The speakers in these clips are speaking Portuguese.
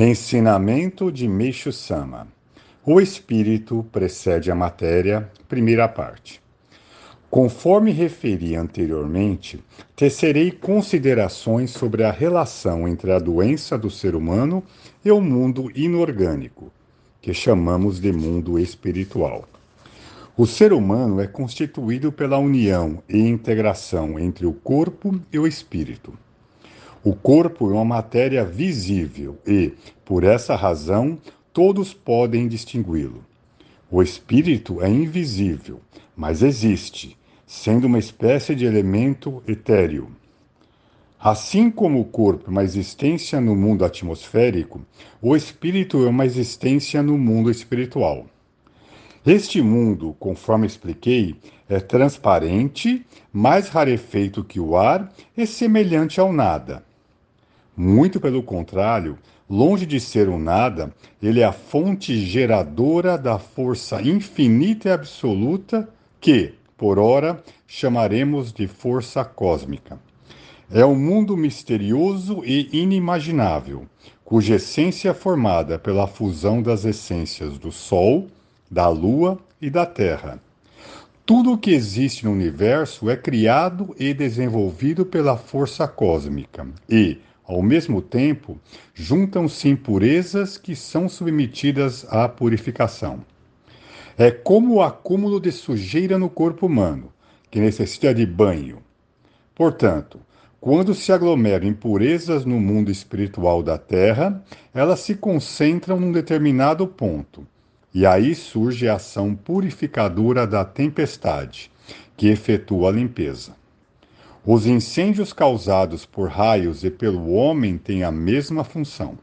Ensinamento de Meixo Sama. O espírito precede a matéria, primeira parte. Conforme referi anteriormente, tecerei considerações sobre a relação entre a doença do ser humano e o mundo inorgânico, que chamamos de mundo espiritual. O ser humano é constituído pela união e integração entre o corpo e o espírito. O corpo é uma matéria visível e, por essa razão, todos podem distingui-lo. O espírito é invisível, mas existe, sendo uma espécie de elemento etéreo. Assim como o corpo é uma existência no mundo atmosférico, o espírito é uma existência no mundo espiritual. Este mundo, conforme expliquei, é transparente, mais rarefeito que o ar e semelhante ao nada. Muito pelo contrário, longe de ser um nada, ele é a fonte geradora da força infinita e absoluta que, por ora, chamaremos de força cósmica. É um mundo misterioso e inimaginável, cuja essência é formada pela fusão das essências do Sol, da Lua e da Terra. Tudo o que existe no universo é criado e desenvolvido pela força cósmica e, ao mesmo tempo, juntam-se impurezas que são submetidas à purificação. É como o acúmulo de sujeira no corpo humano, que necessita de banho. Portanto, quando se aglomeram impurezas no mundo espiritual da Terra, elas se concentram num determinado ponto, e aí surge a ação purificadora da tempestade, que efetua a limpeza. Os incêndios causados por raios e pelo homem têm a mesma função.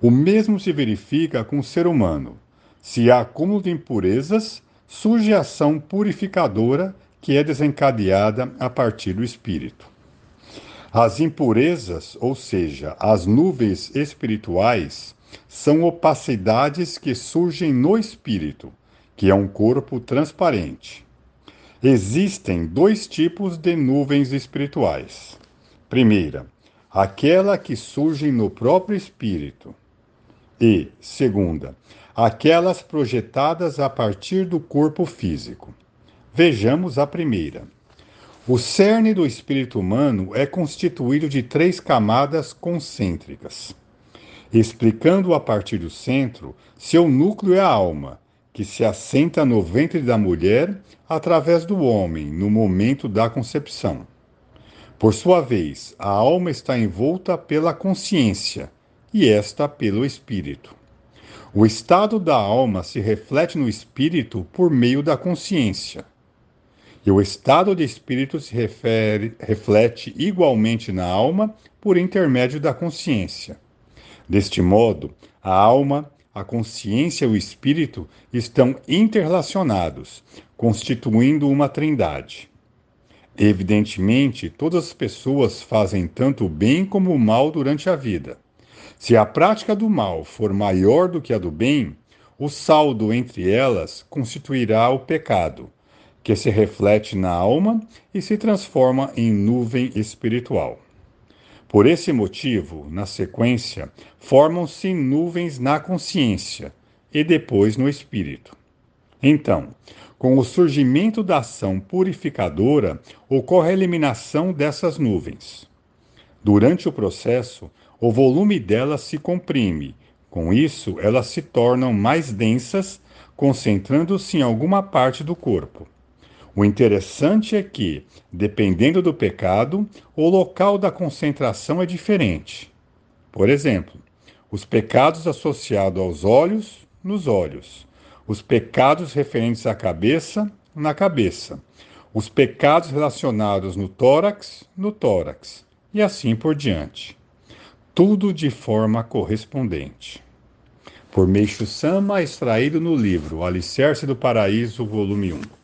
O mesmo se verifica com o ser humano. Se há acúmulo de impurezas, surge a ação purificadora que é desencadeada a partir do espírito. As impurezas, ou seja, as nuvens espirituais, são opacidades que surgem no espírito, que é um corpo transparente. Existem dois tipos de nuvens espirituais. Primeira, aquela que surge no próprio espírito. E, segunda, aquelas projetadas a partir do corpo físico. Vejamos a primeira. O cerne do espírito humano é constituído de três camadas concêntricas. Explicando a partir do centro, seu núcleo é a alma, que se assenta no ventre da mulher através do homem no momento da concepção. Por sua vez, a alma está envolta pela consciência e esta pelo espírito. O estado da alma se reflete no espírito por meio da consciência. E o estado de espírito se refere, reflete igualmente na alma por intermédio da consciência. Deste modo, a alma a consciência e o espírito estão interrelacionados, constituindo uma trindade. Evidentemente, todas as pessoas fazem tanto o bem como o mal durante a vida. Se a prática do mal for maior do que a do bem, o saldo entre elas constituirá o pecado, que se reflete na alma e se transforma em nuvem espiritual. Por esse motivo, na sequência, formam-se nuvens na consciência e depois no espírito. Então, com o surgimento da ação purificadora, ocorre a eliminação dessas nuvens. Durante o processo, o volume delas se comprime. Com isso, elas se tornam mais densas, concentrando-se em alguma parte do corpo. O interessante é que, dependendo do pecado, o local da concentração é diferente. Por exemplo, os pecados associados aos olhos, nos olhos. Os pecados referentes à cabeça, na cabeça. Os pecados relacionados no tórax, no tórax. E assim por diante. Tudo de forma correspondente. Por Meixo Sama, extraído no livro Alicerce do Paraíso, volume 1.